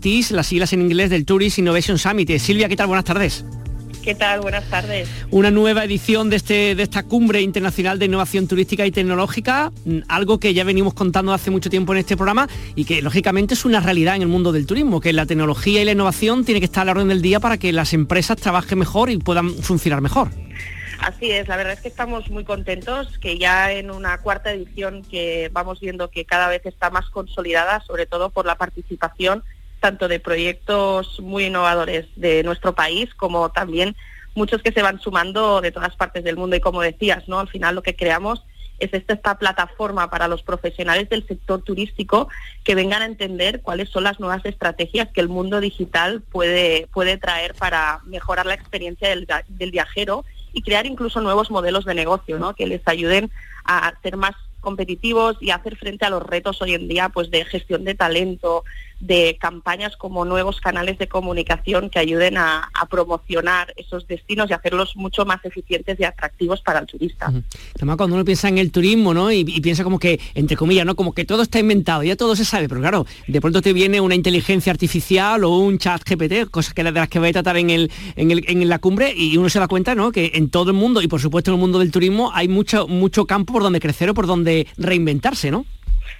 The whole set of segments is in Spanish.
TIS, las siglas en inglés del Tourist Innovation Summit. Silvia, ¿qué tal? Buenas tardes. ¿Qué tal? Buenas tardes. Una nueva edición de, este, de esta cumbre internacional de innovación turística y tecnológica, mm, algo que ya venimos contando hace mucho tiempo en este programa y que lógicamente es una realidad en el mundo del turismo, que la tecnología y la innovación tiene que estar a la orden del día para que las empresas trabajen mejor y puedan funcionar mejor. Así es, la verdad es que estamos muy contentos que ya en una cuarta edición que vamos viendo que cada vez está más consolidada, sobre todo por la participación tanto de proyectos muy innovadores de nuestro país como también muchos que se van sumando de todas partes del mundo y como decías, ¿no? Al final lo que creamos es esta, esta plataforma para los profesionales del sector turístico que vengan a entender cuáles son las nuevas estrategias que el mundo digital puede, puede traer para mejorar la experiencia del, del viajero y crear incluso nuevos modelos de negocio, ¿no? Que les ayuden a ser más competitivos y hacer frente a los retos hoy en día pues de gestión de talento, de campañas como nuevos canales de comunicación que ayuden a, promocionar esos destinos y hacerlos mucho más eficientes y atractivos para el turista. Además, cuando uno piensa en el turismo, ¿no? Y, piensa como que, entre comillas, ¿no? Como que todo está inventado, ya todo se sabe, pero claro, de pronto te viene una inteligencia artificial o un chat GPT, cosas que de las que voy a tratar en, el, en, el, en la cumbre, y uno se da cuenta, ¿no? Que en todo el mundo, y por supuesto en el mundo del turismo, hay mucho, mucho campo por donde crecer o por donde reinventarse, ¿no?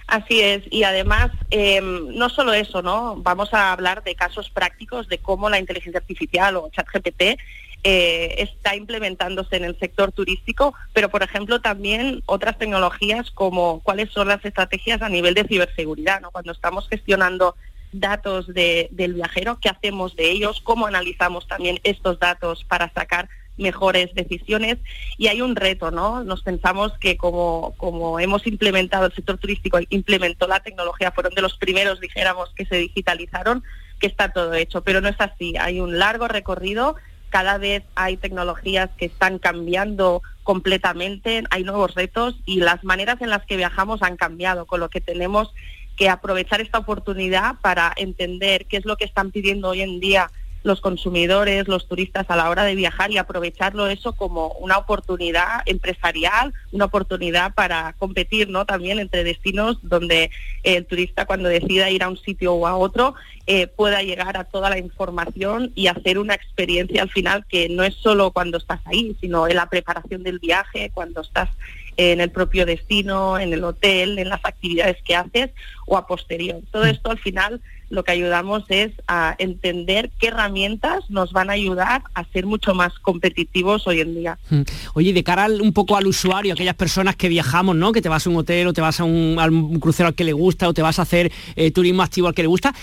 Así es, y además em, no solo eso, ¿no? Vamos a hablar de casos prácticos de cómo la inteligencia artificial o ChatGPT eh, está implementándose en el sector turístico, pero por ejemplo también otras tecnologías como cuáles son las estrategias a nivel de ciberseguridad, ¿no? Cuando estamos gestionando datos del viajero, qué hacemos de ellos, cómo analizamos también estos datos para sacar mejores decisiones y hay un reto, ¿no? Nos pensamos que como, como hemos implementado, el sector turístico implementó la tecnología, fueron de los primeros, dijéramos, que se digitalizaron, que está todo hecho, pero no es así, hay un largo recorrido, cada vez hay tecnologías que están cambiando completamente, hay nuevos retos y las maneras en las que viajamos han cambiado, con lo que tenemos que aprovechar esta oportunidad para entender qué es lo que están pidiendo hoy en día los consumidores, los turistas a la hora de viajar y aprovecharlo eso como una oportunidad empresarial, una oportunidad para competir ¿no? también entre destinos donde el turista cuando decida ir a un sitio o a otro eh, pueda llegar a toda la información y hacer una experiencia al final que no es solo cuando estás ahí, sino en la preparación del viaje, cuando estás en el propio destino, en el hotel, en las actividades que haces o a posterior. Todo mm. esto al final lo que ayudamos es a entender qué herramientas nos van a ayudar a ser mucho más competitivos hoy en día. Mm. Oye, de cara un poco al usuario, aquellas personas que viajamos, ¿no? Que te vas a un hotel o te vas a un, crucero al que le gusta o te vas a hacer eh, turismo activo al que le gusta,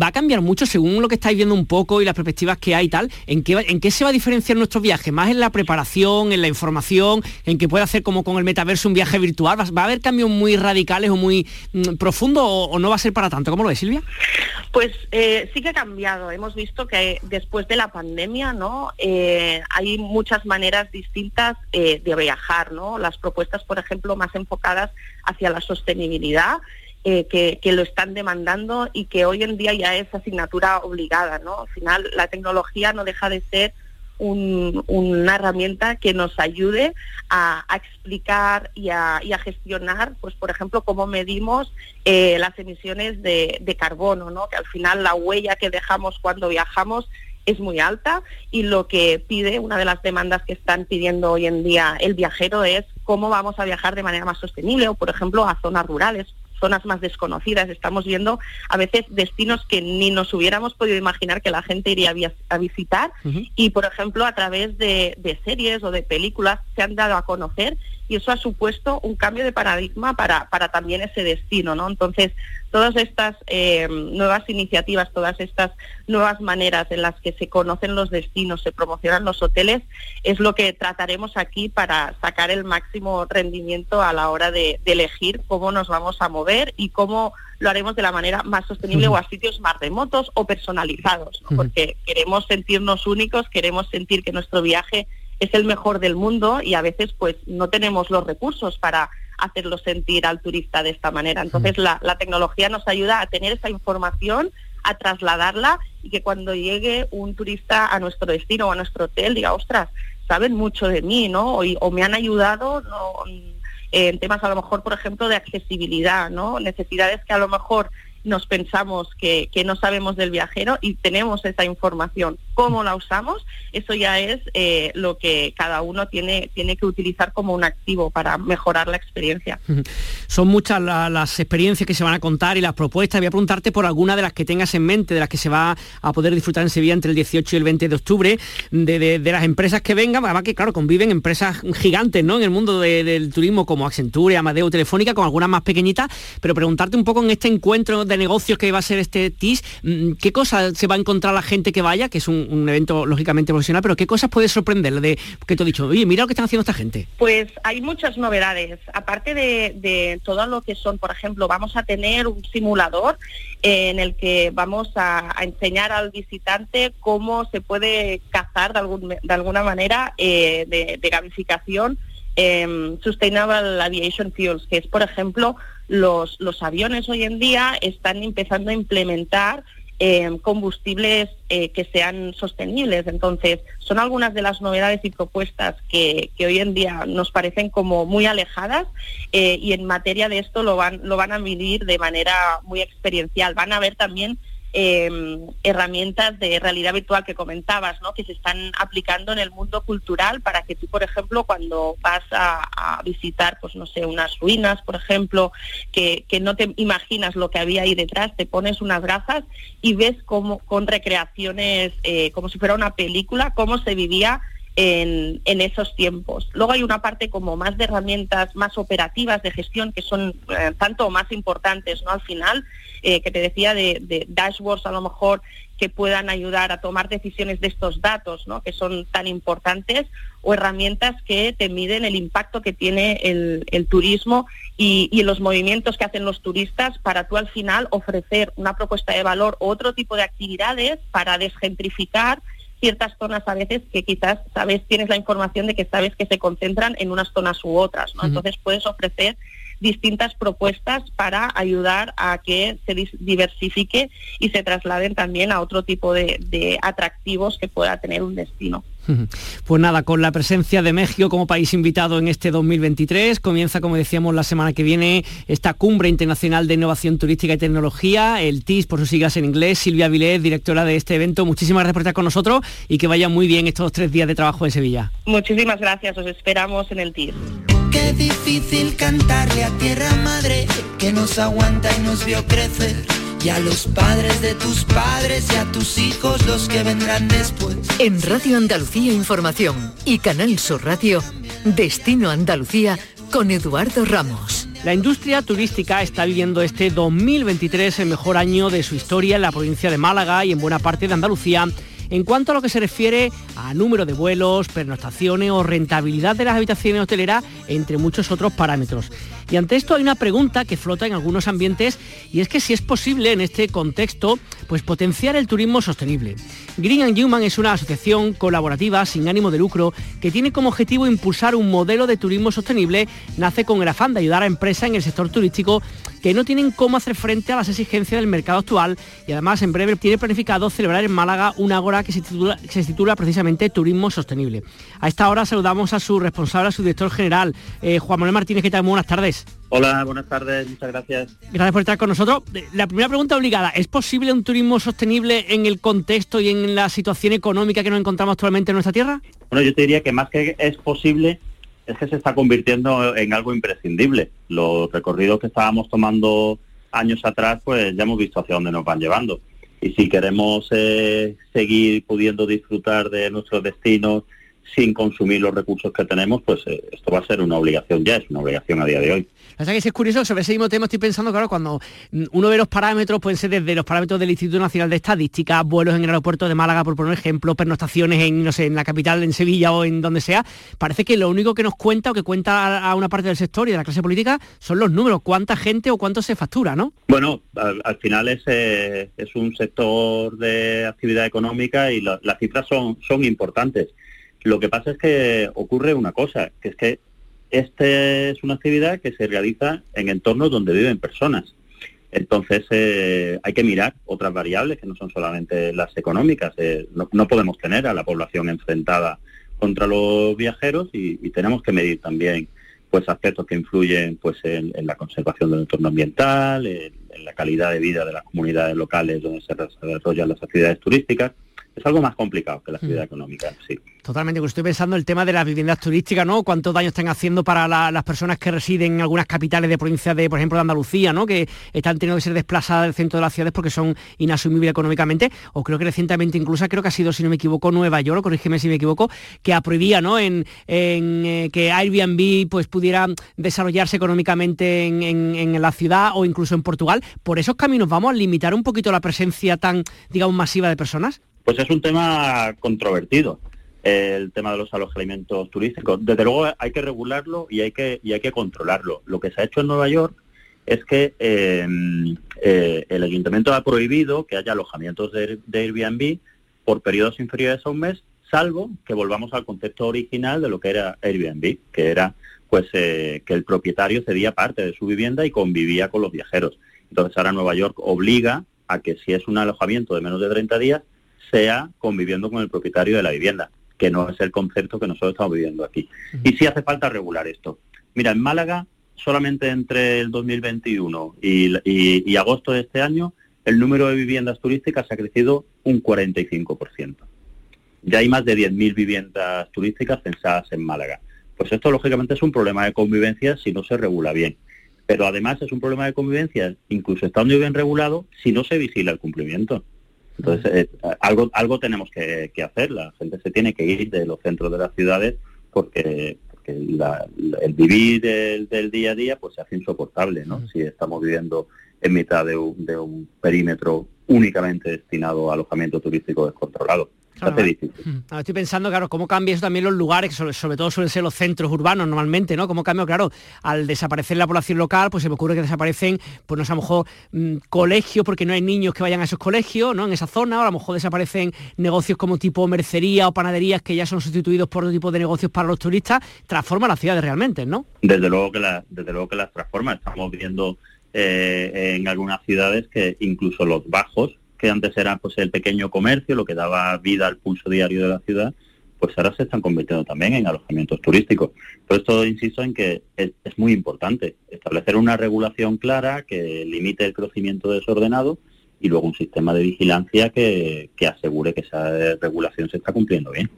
¿va a cambiar mucho según lo que estáis viendo un poco y las perspectivas que hay y tal? ¿En qué, ¿En qué se va a diferenciar nuestro viaje? ¿Más en la preparación, en la información, en que puede hacer como con el metaverso un viaje virtual? ¿Va a haber cambios muy radicales o muy mm, profundos o, no va a ser para tanto? ¿Cómo lo ves, Silvia? Pues eh, sí que ha cambiado. Hemos visto que después de la pandemia, ¿no? Eh, hay muchas maneras distintas eh, de viajar, ¿no? Las propuestas, por ejemplo, más enfocadas hacia la sostenibilidad. que, que, lo están demandando y que hoy en día ya es asignatura obligada, ¿no? Al final la tecnología no deja de ser una herramienta que nos ayude a, explicar y a, gestionar, pues por ejemplo, cómo medimos eh, las emisiones de, carbono, ¿no? que al final la huella que dejamos cuando viajamos es muy alta y lo que pide, una de las demandas que están pidiendo hoy en día el viajero es cómo vamos a viajar de manera más sostenible o, por ejemplo, a zonas rurales zonas más desconocidas. Estamos viendo a veces destinos que ni nos hubiéramos podido imaginar que la gente iría a visitar y, por ejemplo, a través de, de series o de películas se han dado a conocer y eso ha supuesto un cambio de paradigma para, para también ese destino, ¿no? Entonces, todas estas eh, nuevas iniciativas, todas estas nuevas maneras en las que se conocen los destinos, se promocionan los hoteles, es lo que trataremos aquí para sacar el máximo rendimiento a la hora de, elegir cómo nos vamos a mover y cómo lo haremos de la manera más sostenible o a sitios más remotos o personalizados, porque queremos sentirnos únicos, queremos sentir que nuestro viaje es el mejor del mundo y a veces pues no tenemos los recursos para hacerlo sentir al turista de esta manera. Entonces la, tecnología nos ayuda a tener esa información, a trasladarla y que cuando llegue un turista a nuestro destino o a nuestro hotel diga, ostras, saben mucho de mí, ¿no? O, me han ayudado en temas a lo mejor, por ejemplo, de accesibilidad, ¿no? Necesidades que a lo mejor nos pensamos que, no sabemos del viajero y tenemos esa información. ¿Cómo la usamos? Eso ya es eh, lo que cada uno tiene, tiene que utilizar como un activo para mejorar la experiencia. Son muchas las experiencias que se van a contar y las propuestas. Voy a preguntarte por alguna de las que tengas en mente, de las que se va a poder disfrutar en Sevilla entre el 18 y el 20 de octubre, de, las empresas que vengan, además que claro, conviven empresas gigantes ¿no? en el mundo del turismo como Accenture, Amadeo, Telefónica, con algunas más pequeñitas, pero preguntarte un poco en este encuentro de negocios que va a ser este TIS, mm, ¿qué cosas se va a encontrar la gente que vaya? Que es un, evento lógicamente profesional, pero ¿qué cosas puede sorprender de que te he dicho, oye, mira lo que están haciendo esta gente? Pues hay muchas novedades. Aparte de, todo lo que son, por ejemplo, vamos a tener un simulador en el que vamos a, enseñar al visitante cómo se puede cazar de, de alguna manera eh, de, de gamificación eh, Sustainable Aviation Fuels, que es, por ejemplo, los, los aviones hoy en día están empezando a implementar em, combustibles eh, que sean sostenibles. Entonces, son algunas de las novedades y propuestas que, que hoy en día nos parecen como muy alejadas eh, y en materia de esto lo van, lo van a medir de manera muy experiencial. Van a ver también Em, herramientas de realidad virtual que comentabas, ¿no? que se están aplicando en el mundo cultural para que tú, por ejemplo, cuando vas a, visitar, pues no sé, unas ruinas, por ejemplo, que, no te imaginas lo que había ahí detrás, te pones unas gafas y ves cómo con recreaciones, eh, como si fuera una película, cómo se vivía en, esos tiempos. Luego hay una parte como más de herramientas más operativas de gestión que son eh, tanto más importantes, ¿no? Al final, eh, que te decía de, dashboards a lo mejor que puedan ayudar a tomar decisiones de estos datos, ¿no? que son tan importantes, o herramientas que te miden el impacto que tiene el, turismo y, los movimientos que hacen los turistas para tú al final ofrecer una propuesta de valor o otro tipo de actividades para desgentrificar ciertas zonas a veces que quizás sabes, tienes la información de que sabes que se concentran en unas zonas u otras, ¿no? Entonces puedes ofrecer distintas propuestas para ayudar a que se diversifique y se trasladen también a otro tipo de, atractivos que pueda tener un destino. Pues nada, con la presencia de México como país invitado en este 2023, comienza, como decíamos, la semana que viene esta cumbre internacional de innovación turística y tecnología, el TIS por sus siglas en inglés. Silvia Vilés, directora de este evento, muchísimas gracias por estar con nosotros y que vaya muy bien estos tres días de trabajo en Sevilla. Muchísimas gracias, os esperamos en el TIS. Qué difícil cantarle a tierra madre que nos aguanta y nos vio crecer. Y a los padres de tus padres y a tus hijos los que vendrán después. En Radio Andalucía Información y Canal Sur Radio, Destino Andalucía con Eduardo Ramos. La industria turística está viviendo este 2023 el mejor año de su historia en la provincia de Málaga y en buena parte de Andalucía en cuanto a lo que se refiere a número de vuelos, pernoctaciones o rentabilidad de las habitaciones hoteleras, entre muchos otros parámetros. Y ante esto hay una pregunta que flota en algunos ambientes y es que si es posible en este contexto pues potenciar el turismo sostenible. Green and Human es una asociación colaborativa sin ánimo de lucro que tiene como objetivo impulsar un modelo de turismo sostenible, nace con el afán de ayudar a empresas en el sector turístico que no tienen cómo hacer frente a las exigencias del mercado actual y además en breve tiene planificado celebrar en Málaga una agora que se titula, precisamente Turismo Sostenible. A esta hora saludamos a su responsable, a su director general, eh, Juan Manuel Martínez, ¿qué tal? Muy buenas tardes. Hola, buenas tardes, muchas gracias. Gracias por estar con nosotros. La primera pregunta obligada, ¿es posible un turismo sostenible en el contexto y en la situación económica que nos encontramos actualmente en nuestra tierra? Bueno, yo te diría que más que es posible, es que se está convirtiendo en algo imprescindible. Los recorridos que estábamos tomando años atrás, pues ya hemos visto hacia dónde nos van llevando. Y si queremos eh, seguir pudiendo disfrutar de nuestros destinos sin consumir los recursos que tenemos, pues eh, esto va a ser una obligación ya, es una obligación a día de hoy. Sea que es curioso, sobre ese mismo tema estoy pensando, claro, cuando uno ve los parámetros, pueden ser desde los parámetros del Instituto Nacional de Estadística, vuelos en el aeropuerto de Málaga, por poner ejemplo, pernoctaciones en, no sé, en la capital, en Sevilla o en donde sea, parece que lo único que nos cuenta o que cuenta a, una parte del sector y de la clase política son los números, cuánta gente o cuánto se factura, ¿no? Bueno, al, final es, eh, es un sector de actividad económica y las cifras son, son importantes. Lo que pasa es que ocurre una cosa, que es que esta es una actividad que se realiza en entornos donde viven personas. Entonces eh, hay que mirar otras variables que no son solamente las económicas. Eh, no, podemos tener a la población enfrentada contra los viajeros y, tenemos que medir también pues aspectos que influyen pues en, la conservación del entorno ambiental, en, la calidad de vida de las comunidades locales donde se desarrollan las actividades turísticas es algo más complicado que la actividad mm. económica, sí. Totalmente, pues estoy pensando el tema de las viviendas turísticas, ¿no? Cuántos daños están haciendo para las personas que residen en algunas capitales de provincias de, por ejemplo, de Andalucía, ¿no? Que están teniendo que ser desplazadas del centro de las ciudades porque son inasumibles económicamente. O creo que recientemente incluso, creo que ha sido, si no me equivoco, Nueva York, corrígeme si me equivoco, que prohibía, ¿no? En, eh, que Airbnb pues pudiera desarrollarse económicamente en, en la ciudad o incluso en Portugal. ¿Por esos caminos vamos a limitar un poquito la presencia tan, digamos, masiva de personas? Pues es un tema controvertido el tema de los alojamientos turísticos. Desde luego hay que regularlo y hay que, y hay que controlarlo. Lo que se ha hecho en Nueva York es que em, eh, el ayuntamiento ha prohibido que haya alojamientos de, Airbnb por periodos inferiores a un mes, salvo que volvamos al concepto original de lo que era Airbnb, que era pues eh, que el propietario cedía parte de su vivienda y convivía con los viajeros. Entonces ahora Nueva York obliga a que si es un alojamiento de menos de 30 días, sea conviviendo con el propietario de la vivienda, que no es el concepto que nosotros estamos viviendo aquí. Y sí hace falta regular esto. Mira, en Málaga, solamente entre el 2021 y, agosto de este año, el número de viviendas turísticas ha crecido un 45%. Ya hay más de 10.000 viviendas turísticas pensadas en Málaga. Pues esto, lógicamente, es un problema de convivencia si no se regula bien. Pero además es un problema de convivencia, incluso estando bien regulado, si no se vigila el cumplimiento. Entonces, eh, algo, algo tenemos que, hacer. La gente se tiene que ir de los centros de las ciudades porque, el vivir del, día a día pues se hace insoportable, ¿no? Si estamos viviendo en mitad de un perímetro únicamente destinado a alojamiento turístico descontrolado. Mm. estoy pensando, claro, cómo cambia eso también los lugares, sobre, sobre, todo suelen ser los centros urbanos normalmente, ¿no? Cómo cambia, claro, al desaparecer la población local, pues se me ocurre que desaparecen, pues no sé, a lo mejor mm, colegios, porque no hay niños que vayan a esos colegios, ¿no? En esa zona, o a lo mejor desaparecen negocios como tipo mercería o panaderías que ya son sustituidos por otro tipo de negocios para los turistas, transforma las ciudades realmente, ¿no? Desde luego que, la, desde luego que las transforma, estamos viendo eh, en algunas ciudades que incluso los bajos que antes era pues el pequeño comercio, lo que daba vida al pulso diario de la ciudad, pues ahora se están convirtiendo también en alojamientos turísticos. Por esto insisto en que es muy importante establecer una regulación clara que limite el crecimiento desordenado y luego un sistema de vigilancia que, asegure que esa regulación se está cumpliendo bien.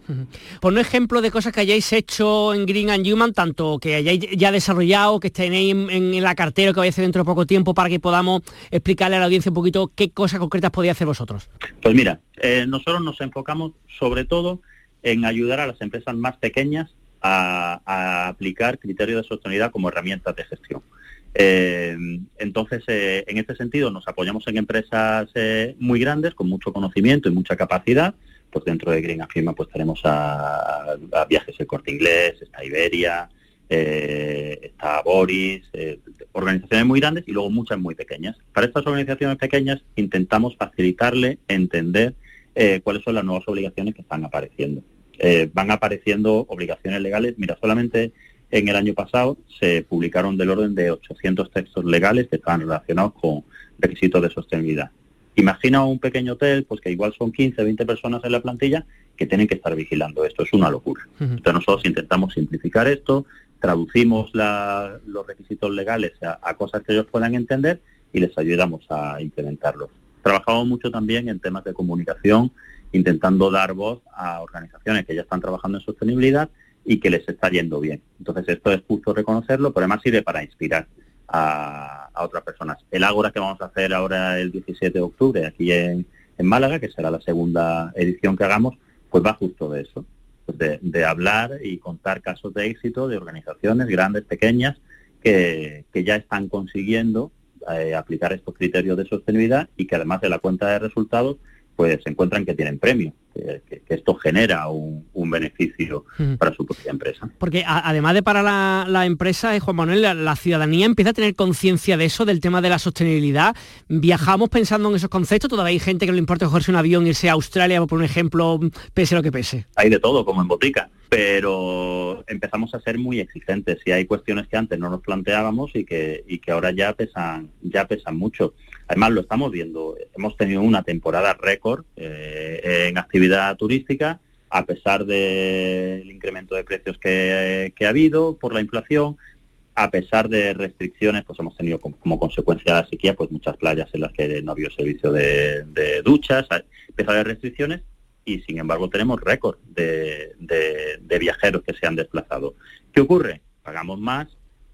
Por un ejemplo de cosas que hayáis hecho en Green and Human, tanto que hayáis ya desarrollado, que tenéis en, la cartera, que vaya a dentro de poco tiempo, para que podamos explicarle a la audiencia un poquito qué cosas concretas podéis hacer vosotros. Pues mira, eh, nosotros nos enfocamos sobre todo en ayudar a las empresas más pequeñas a, a aplicar criterios de sostenibilidad como herramientas de gestión. Eh, entonces, eh, en este sentido, nos apoyamos en empresas eh, muy grandes, con mucho conocimiento y mucha capacidad. Pues dentro de Green Afirma pues tenemos a, Viajes El Corte Inglés, está Iberia, está Boris, organizaciones muy grandes y luego muchas muy pequeñas. Para estas organizaciones pequeñas intentamos facilitarle entender cuáles son las nuevas obligaciones que están apareciendo. van apareciendo obligaciones legales, mira, solamente en el año pasado se publicaron del orden de 800 textos legales que estaban relacionados con requisitos de sostenibilidad. Imagina un pequeño hotel, pues que igual son 15, 20 personas en la plantilla que tienen que estar vigilando esto. Es una locura. Entonces nosotros intentamos simplificar esto, traducimos los requisitos legales a, cosas que ellos puedan entender y les ayudamos a implementarlos. Trabajamos mucho también en temas de comunicación, intentando dar voz a organizaciones que ya están trabajando en sostenibilidad y que les está yendo bien. Entonces esto es justo reconocerlo, pero además sirve para inspirar a, otras personas. El Ágora que vamos a hacer ahora el 17 de octubre aquí en, Málaga, que será la segunda edición que hagamos, pues va justo de eso, pues de, hablar y contar casos de éxito de organizaciones grandes, pequeñas, que, ya están consiguiendo eh, aplicar estos criterios de sostenibilidad y que además de la cuenta de resultados pues se encuentran que tienen premio, que, esto genera un, beneficio hmm. para su propia empresa. Porque además de para la, empresa, eh, Juan Manuel, la, ciudadanía empieza a tener conciencia de eso, del tema de la sostenibilidad. Viajamos pensando en esos conceptos, todavía hay gente que no le importa cogerse un avión, irse a Australia, por un ejemplo, pese lo que pese. Hay de todo, como en botica, pero empezamos a ser muy exigentes y hay cuestiones que antes no nos planteábamos y que, y que ahora ya pesan, ya pesan mucho. Además, lo estamos viendo. Hemos tenido una temporada récord eh, en actividad turística, a pesar del incremento de precios que, ha habido por la inflación. a pesar de restricciones, pues hemos tenido como, consecuencia de la sequía, pues muchas playas en las que no había servicio de, duchas, a pesar de restricciones, y sin embargo tenemos récord de, viajeros que se han desplazado. ¿Qué ocurre? Pagamos más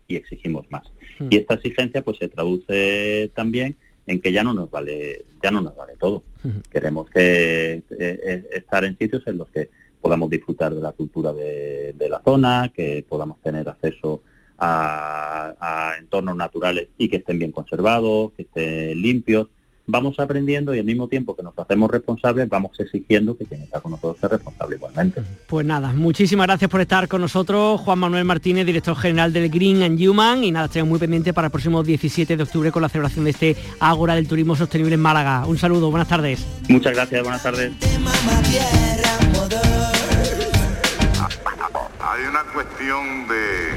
y exigimos más. Hmm. Y esta exigencia pues se traduce también en que ya no nos vale, ya no nos vale todo. Queremos que eh, eh, estar en sitios en los que podamos disfrutar de la cultura de, de la zona, que podamos tener acceso a, entornos naturales y que estén bien conservados, que estén limpios. Vamos aprendiendo y al mismo tiempo que nos hacemos responsables, vamos exigiendo que quien está con nosotros sea responsable igualmente. Pues nada, muchísimas gracias por estar con nosotros, Juan Manuel Martínez, director general del Green and Human, y nada, estamos muy pendientes para el próximo 17 de octubre con la celebración de este Ágora del Turismo Sostenible en Málaga. Un saludo, buenas tardes. Muchas gracias, buenas tardes. Hay una cuestión de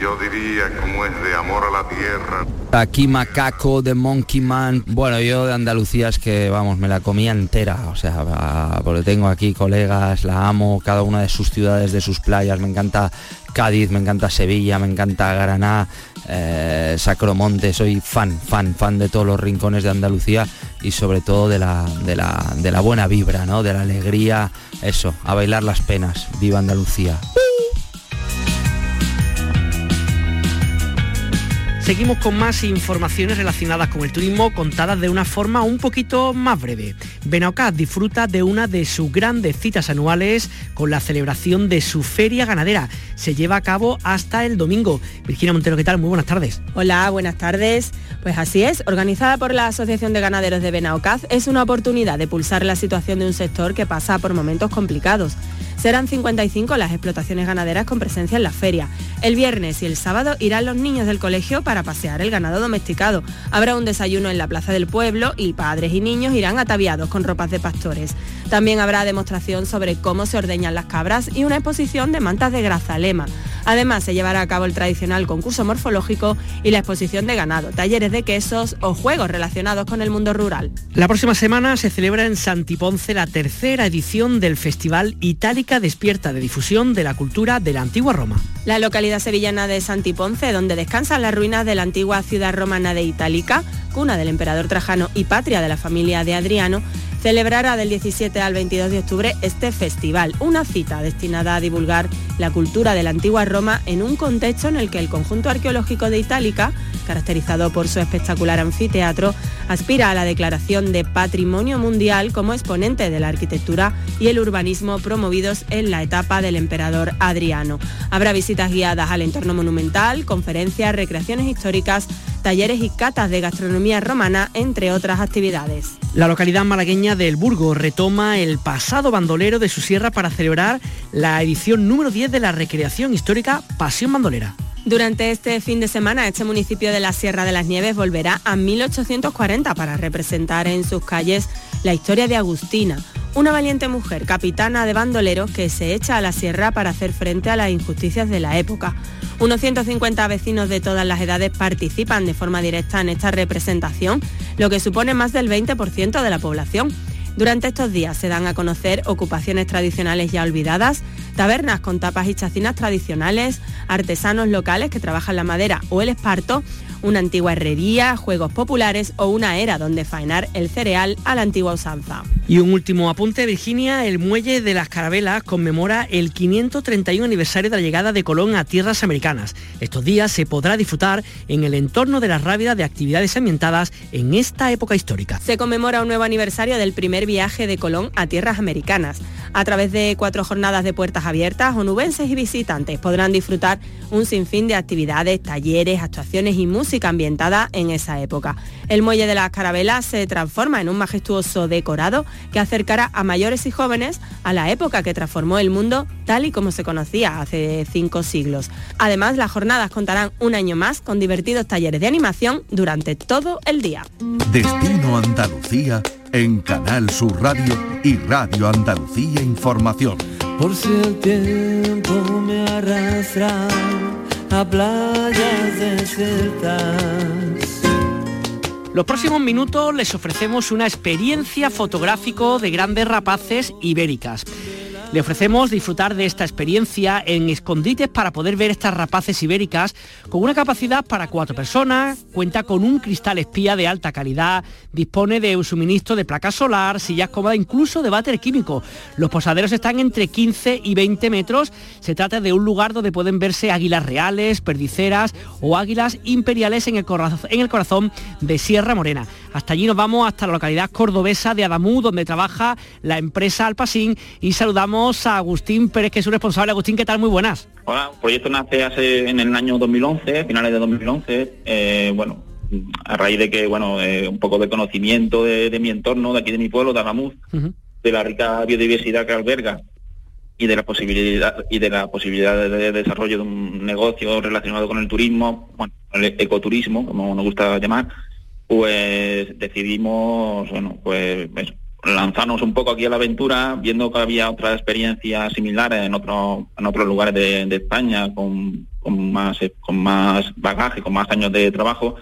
yo, diría como es de amor a la tierra. Aquí Macaco de Monkey Man. Bueno, yo de Andalucía es que, vamos, me la comía entera. O sea, porque tengo aquí colegas, la amo, cada una de sus ciudades, de sus playas. Me encanta Cádiz, me encanta Sevilla, me encanta Granada, eh, Sacromonte. Soy fan, fan, fan de todos los rincones de Andalucía y sobre todo de la, de la, de la buena vibra, ¿no? De la alegría, eso, a bailar las penas. Viva Andalucía. Seguimos con más informaciones relacionadas con el turismo contadas de una forma un poquito más breve. Benaucaz disfruta de una de sus grandes citas anuales con la celebración de su feria ganadera. Se lleva a cabo hasta el domingo. Virginia Montero, ¿qué tal? Muy buenas tardes. Hola, buenas tardes. Pues así es, organizada por la Asociación de Ganaderos de Benaucaz, es una oportunidad de pulsar la situación de un sector que pasa por momentos complicados. Serán 55 las explotaciones ganaderas con presencia en la feria. El viernes y el sábado irán los niños del colegio para pasear el ganado domesticado. Habrá un desayuno en la plaza del pueblo y padres y niños irán ataviados con ropas de pastores. También habrá demostración sobre cómo se ordeñan las cabras y una exposición de mantas de grazalema. Además, se llevará a cabo el tradicional concurso morfológico y la exposición de ganado, talleres de quesos o juegos relacionados con el mundo rural. La próxima semana se celebra en Santiponce la tercera edición del Festival Itálica Despierta de difusión de la cultura de la antigua Roma. La localidad sevillana de Santiponce, donde descansan las ruinas de la antigua ciudad romana de Itálica, cuna del emperador Trajano y patria de la familia de Adriano, celebrará del 17 al 22 de octubre este festival, una cita destinada a divulgar la cultura de la antigua Roma en un contexto en el que el conjunto arqueológico de Itálica, caracterizado por su espectacular anfiteatro, aspira a la declaración de Patrimonio Mundial como exponente de la arquitectura y el urbanismo promovidos en la etapa del emperador Adriano. Habrá visitas guiadas al entorno monumental, conferencias, recreaciones históricas, talleres y catas de gastronomía romana, entre otras actividades. La localidad malagueña del Burgo retoma el pasado bandolero de su sierra para celebrar la edición número 10 de la recreación histórica Pasión Bandolera. Durante este fin de semana, este municipio de la Sierra de las Nieves volverá a 1840 para representar en sus calles la historia de Agustina, una valiente mujer capitana de bandoleros que se echa a la sierra para hacer frente a las injusticias de la época. Unos 150 vecinos de todas las edades participan de forma directa en esta representación, lo que supone más del 20% de la población. Durante estos días se dan a conocer ocupaciones tradicionales ya olvidadas, tabernas con tapas y chacinas tradicionales, artesanos locales que trabajan la madera o el esparto, una antigua herrería, juegos populares o una era donde faenar el cereal a la antigua usanza. Y un último apunte, Virginia, el muelle de las Carabelas conmemora el 531 aniversario de la llegada de Colón a tierras americanas. Estos días se podrá disfrutar en el entorno de las rávidas de actividades ambientadas en esta época histórica. Se conmemora un nuevo aniversario del primer viaje de Colón a tierras americanas. A través de cuatro jornadas de puertas abiertas, onubenses y visitantes podrán disfrutar un sinfín de actividades, talleres, actuaciones y música ambientada en esa época. El muelle de las carabelas se transforma en un majestuoso decorado que acercará a mayores y jóvenes a la época que transformó el mundo tal y como se conocía hace cinco siglos. Además, las jornadas contarán un año más con divertidos talleres de animación durante todo el día. Destino Andalucía en Canal Sur Radio y Radio Andalucía Información. Por si el tiempo me arrastra a playas desiertas los próximos minutos les ofrecemos una experiencia fotográfico de grandes rapaces ibéricas. Le ofrecemos disfrutar de esta experiencia en escondites para poder ver estas rapaces ibéricas con una capacidad para cuatro personas, cuenta con un cristal espía de alta calidad, dispone de un suministro de placa solar, sillas cómodas, incluso de váter químico. Los posaderos están entre 15 y 20 metros. Se trata de un lugar donde pueden verse águilas reales, perdiceras o águilas imperiales en el, corazón, en el corazón de Sierra Morena. Hasta allí nos vamos hasta la localidad cordobesa de Adamú, donde trabaja la empresa Alpasín y saludamos a Agustín Pérez, que es su responsable. Agustín, ¿qué tal? Muy buenas. Hola, el proyecto nace hace en el año 2011, finales de 2011. Eh, bueno, a raíz de que, bueno, eh, un poco de conocimiento de, mi entorno, de aquí de mi pueblo, de Adamuz, de la rica biodiversidad que alberga y de la posibilidad y de la posibilidad de, desarrollo de un negocio relacionado con el turismo, bueno, el ecoturismo, como nos gusta llamar, pues decidimos, bueno, pues lanzarnos un poco aquí a la aventura, viendo que había otras experiencias similares en otros en otros lugares de, España con, más con más bagaje, con más años de trabajo.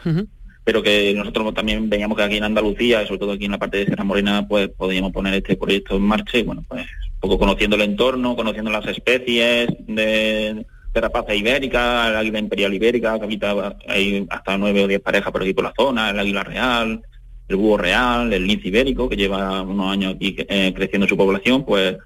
pero que nosotros también veíamos que aquí en Andalucía, sobre todo aquí en la parte de Sierra Morena, pues podíamos poner este proyecto en marcha y bueno, pues un poco conociendo el entorno, conociendo las especies de, de rapaza ibérica, el águila imperial ibérica, que habita hay hasta nueve o diez parejas por aquí por la zona, el águila real, el búho real, el lince ibérico, que lleva unos años aquí eh, creciendo su población, pues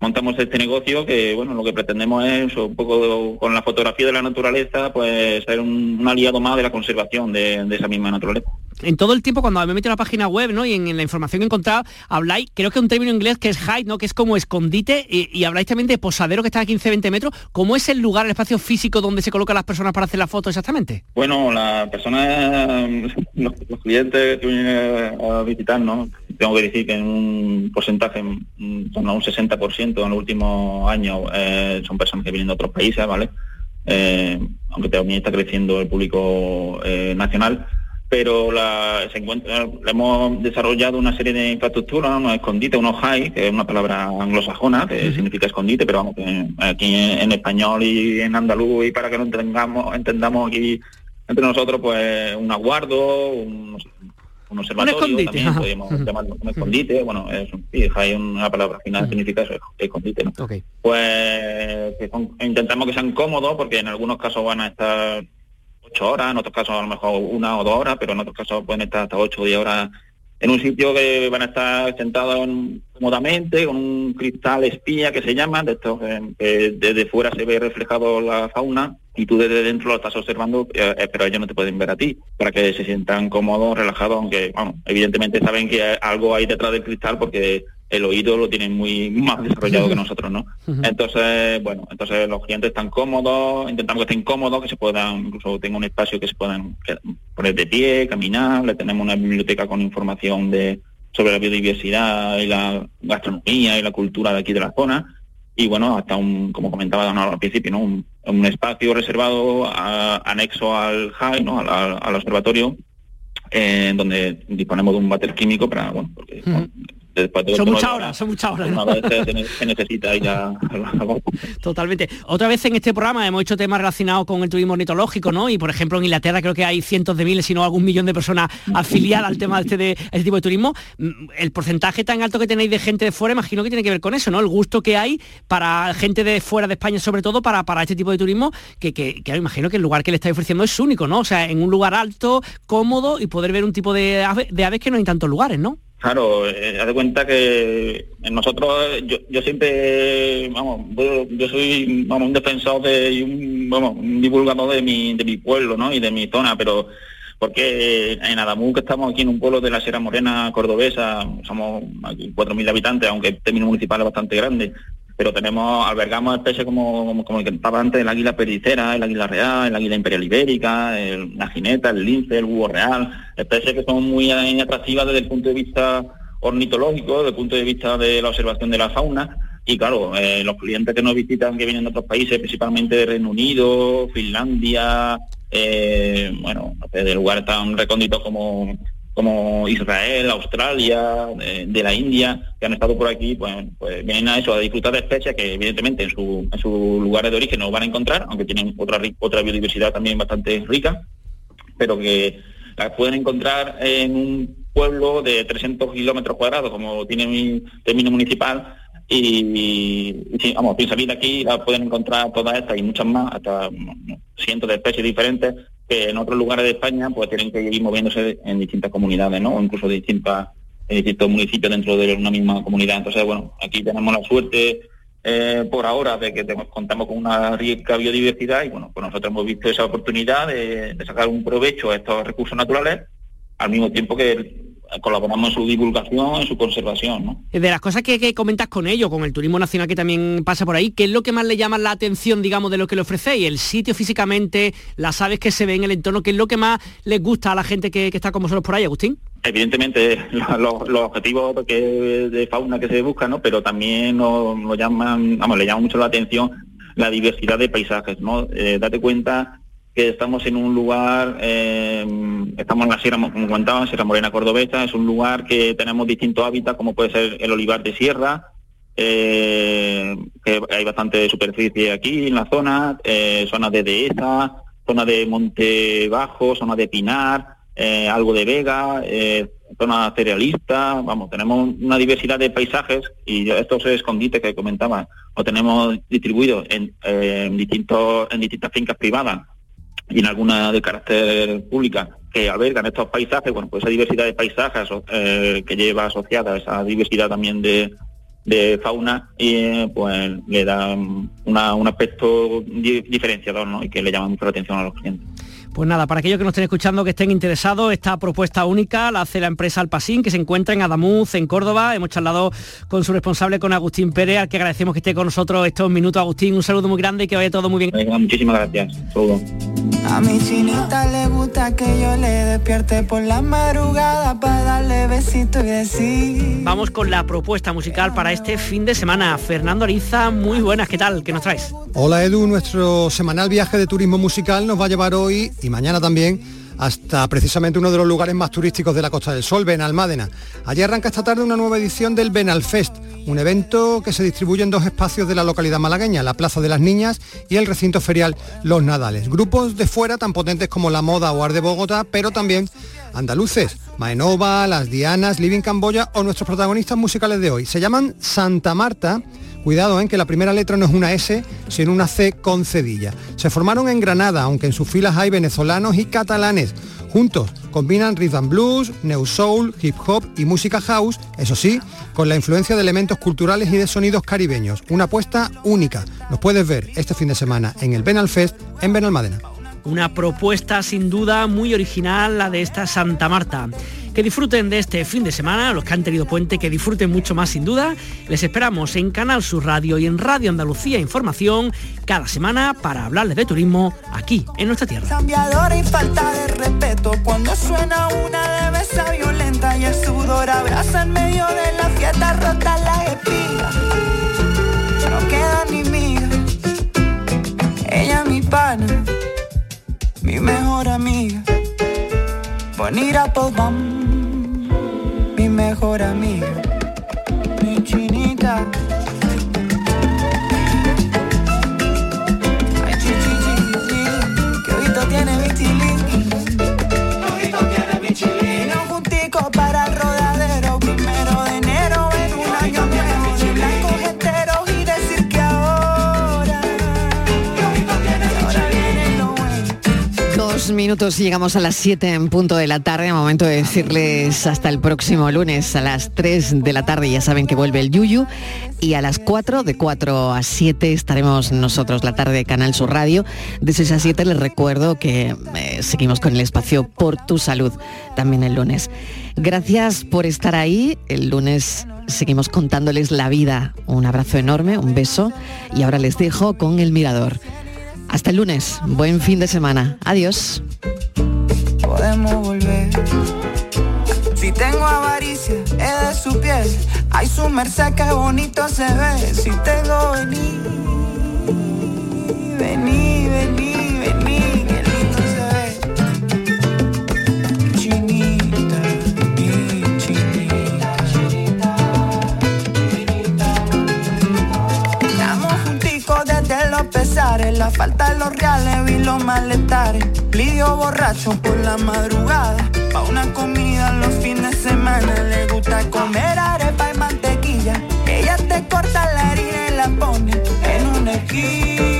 montamos este negocio que, bueno, lo que pretendemos es un poco con la fotografía de la naturaleza, pues ser un, aliado más de la conservación de, esa misma naturaleza. En todo el tiempo, cuando me meto en la página web, ¿no? Y en, la información que he encontrado, habláis, creo que un término inglés que es hide, ¿no? Que es como escondite, y, habláis también de posadero que está a 15-20 metros. ¿Cómo es el lugar, el espacio físico donde se colocan las personas para hacer la foto exactamente? Bueno, las personas, los, clientes que vienen a visitar, ¿no? Tengo que decir que en un porcentaje, en a un 60%, en los últimos años eh, son personas que vienen de otros países, ¿vale? Eh, aunque también está creciendo el público eh, nacional, pero la, se encuentra, hemos desarrollado una serie de infraestructuras, unos escondites, unos high, que es una palabra anglosajona, que significa escondite, pero vamos, que aquí en, español y en andaluz, y para que lo entendamos, entendamos aquí entre nosotros, pues un aguardo, un, un observatorio, también podemos llamarlo un escondite, bueno, es, sí, hay una palabra final significa eso, escondite, ¿no? Pues intentamos que sean cómodos, porque en algunos casos van a estar ocho horas, en otros casos a lo mejor una o dos horas, pero en otros casos pueden estar hasta ocho o diez horas en un sitio que van a estar sentados cómodamente, con un cristal espía que se llama, de estos que desde fuera se ve reflejado la fauna y tú desde dentro lo estás observando, eh, eh, pero ellos no te pueden ver a ti, para que se sientan cómodos, relajados, aunque, bueno, evidentemente saben que algo hay detrás del cristal porque el oído lo tienen muy más desarrollado que nosotros, ¿no? Entonces, bueno, entonces los clientes están cómodos, intentamos que estén cómodos, que se puedan, incluso tenga un espacio que se puedan poner de pie, caminar, le tenemos una biblioteca con información de sobre la biodiversidad y la gastronomía y la cultura de aquí de la zona y bueno, hasta un, como comentaba al principio, ¿no? un, espacio reservado anexo al HAI, ¿no? al, observatorio, eh, en donde disponemos de un váter químico para, bueno, porque son muchas horas, son muchas horas. se necesita. Totalmente. Otra vez en este programa hemos hecho temas relacionados con el turismo ornitológico, ¿no? Y por ejemplo en Inglaterra creo que hay cientos de miles, si no algún millón de personas afiliadas al tema de este, de este tipo de turismo. Mm, el porcentaje tan alto que tenéis de gente de fuera, imagino que tiene que ver con eso, ¿no? El gusto que hay para gente de fuera de España, sobre todo para, para este tipo de turismo, que, que, que imagino que el lugar que le estáis ofreciendo es único, ¿no? O sea, en un lugar alto, cómodo y poder ver un tipo de, de aves que no hay en tantos lugares, ¿no? Claro, eh, haz de cuenta que nosotros, yo, yo siempre, vamos, yo soy vamos, un defensor de, y un, vamos, un divulgador de mi, de mi pueblo, ¿no? Y de mi zona, pero porque en Adamú, que estamos aquí en un pueblo de la Sierra Morena cordobesa, somos aquí 4.000 habitantes, aunque el término municipal es bastante grande, pero tenemos, albergamos especies como, como, el que estaba antes, el águila pericera, el águila real, el águila imperial ibérica, el, la jineta, el lince, el búho real, especies que son muy atractivas desde el punto de vista ornitológico, desde el punto de vista de la observación de la fauna, y claro, eh, los clientes que nos visitan, que vienen de otros países, principalmente de Reino Unido, Finlandia, eh, bueno, de lugares tan recónditos como como Israel, Australia, de, la India, que han estado por aquí, pues, pues, vienen a eso, a disfrutar de especies que evidentemente en su, en sus lugares de origen no van a encontrar, aunque tienen otra, otra biodiversidad también bastante rica, pero que las pueden encontrar en un pueblo de 300 kilómetros cuadrados, como tiene mi término municipal, y, sí, vamos, sin salir de aquí la pueden encontrar todas estas y muchas más, hasta cientos de especies diferentes que en otros lugares de España pues tienen que ir moviéndose en distintas comunidades, ¿no? O incluso distintas, en distintos municipios dentro de una misma comunidad. Entonces, bueno, aquí tenemos la suerte eh, por ahora de que contamos con una rica biodiversidad y bueno, pues nosotros hemos visto esa oportunidad de, sacar un provecho a estos recursos naturales al mismo tiempo que colaboramos en su divulgación, en su conservación. ¿no? De las cosas que, comentas con ellos, con el turismo nacional que también pasa por ahí, ¿qué es lo que más le llama la atención, digamos, de lo que le ofrecéis? ¿El sitio físicamente, las aves que se ven en el entorno? ¿Qué es lo que más les gusta a la gente que, está con vosotros por ahí, Agustín? Evidentemente los, objetivos de fauna que se buscan, ¿no? pero también nos, llaman, vamos, le llama mucho la atención la diversidad de paisajes, ¿no? Eh, date cuenta que estamos en un lugar, eh, estamos en la Sierra, como comentaba, Sierra Morena Cordobesa, es un lugar que tenemos distintos hábitats, como puede ser el olivar de sierra, eh, que hay bastante superficie aquí en la zona, eh, zonas de dehesa, zona de monte bajo, zona de pinar, algo de vega, zona cerealista, vamos, tenemos una diversidad de paisajes y estos escondites que comentaba, lo tenemos distribuidos en, distintos, en distintas fincas privadas y en alguna de carácter pública que albergan estos paisajes, bueno, pues esa diversidad de paisajes eh, que lleva asociada esa diversidad también de, fauna y pues le da un aspecto diferenciador ¿no? y que le llama mucho la atención a los clientes. Pues nada, para aquellos que nos estén escuchando, que estén interesados, esta propuesta única la hace la empresa Alpasín, que se encuentra en Adamuz, en Córdoba. Hemos charlado con su responsable, con Agustín Pérez, al que agradecemos que esté con nosotros estos minutos. Agustín, un saludo muy grande y que vaya todo muy bien. muchísimas gracias. Saludos. A mi chinita le gusta que yo le despierte por la madrugada para darle besito y decir. Vamos con la propuesta musical para este fin de semana. Fernando Ariza, muy buenas, ¿qué tal? ¿Qué nos traes? Hola Edu, nuestro semanal viaje de turismo musical nos va a llevar hoy y mañana también hasta precisamente uno de los lugares más turísticos de la Costa del Sol, Benalmádena. Allí arranca esta tarde una nueva edición del Benalfest, un evento que se distribuye en dos espacios de la localidad malagueña, la Plaza de las Niñas y el recinto ferial Los Nadales. Grupos de fuera tan potentes como La Moda o Ar de Bogotá, pero también andaluces, Maenova, Las Dianas, Living Camboya o nuestros protagonistas musicales de hoy. Se llaman Santa Marta Cuidado en que la primera letra no es una S, sino una C con cedilla. Se formaron en Granada, aunque en sus filas hay venezolanos y catalanes. Juntos combinan rhythm blues, new soul, hip hop y música house, eso sí, con la influencia de elementos culturales y de sonidos caribeños. Una apuesta única. Nos puedes ver este fin de semana en el Benalfest en Benalmádena. Una propuesta sin duda muy original la de esta Santa Marta. Que disfruten de este fin de semana, los que han tenido puente, que disfruten mucho más sin duda. Les esperamos en Canal Sur Radio y en Radio Andalucía Información cada semana para hablarles de turismo aquí en nuestra tierra. y mi pana, mi mejor amiga. Bonita vamos mi mejor amiga, mi chinita. Minutos llegamos a las 7 en punto de la tarde, momento de decirles hasta el próximo lunes a las 3 de la tarde, ya saben que vuelve el Yuyu, y a las 4, de 4 a 7 estaremos nosotros la tarde de Canal Sur Radio. De 6 a 7 les recuerdo que eh, seguimos con el espacio Por tu Salud, también el lunes. Gracias por estar ahí, el lunes seguimos contándoles la vida. Un abrazo enorme, un beso, y ahora les dejo con el mirador. Hasta el lunes. Buen fin de semana. Adiós. Podemos volver. Si tengo avaricia, es de su piel. Ay, su merced, qué bonito se ve. Si tengo venir, vení, la falta de los reales vi los maletares. Lidio borracho por la madrugada. Pa' una comida los fines de semana. Le gusta comer arepa y mantequilla. Ella te corta la herida y la pone en una esquina.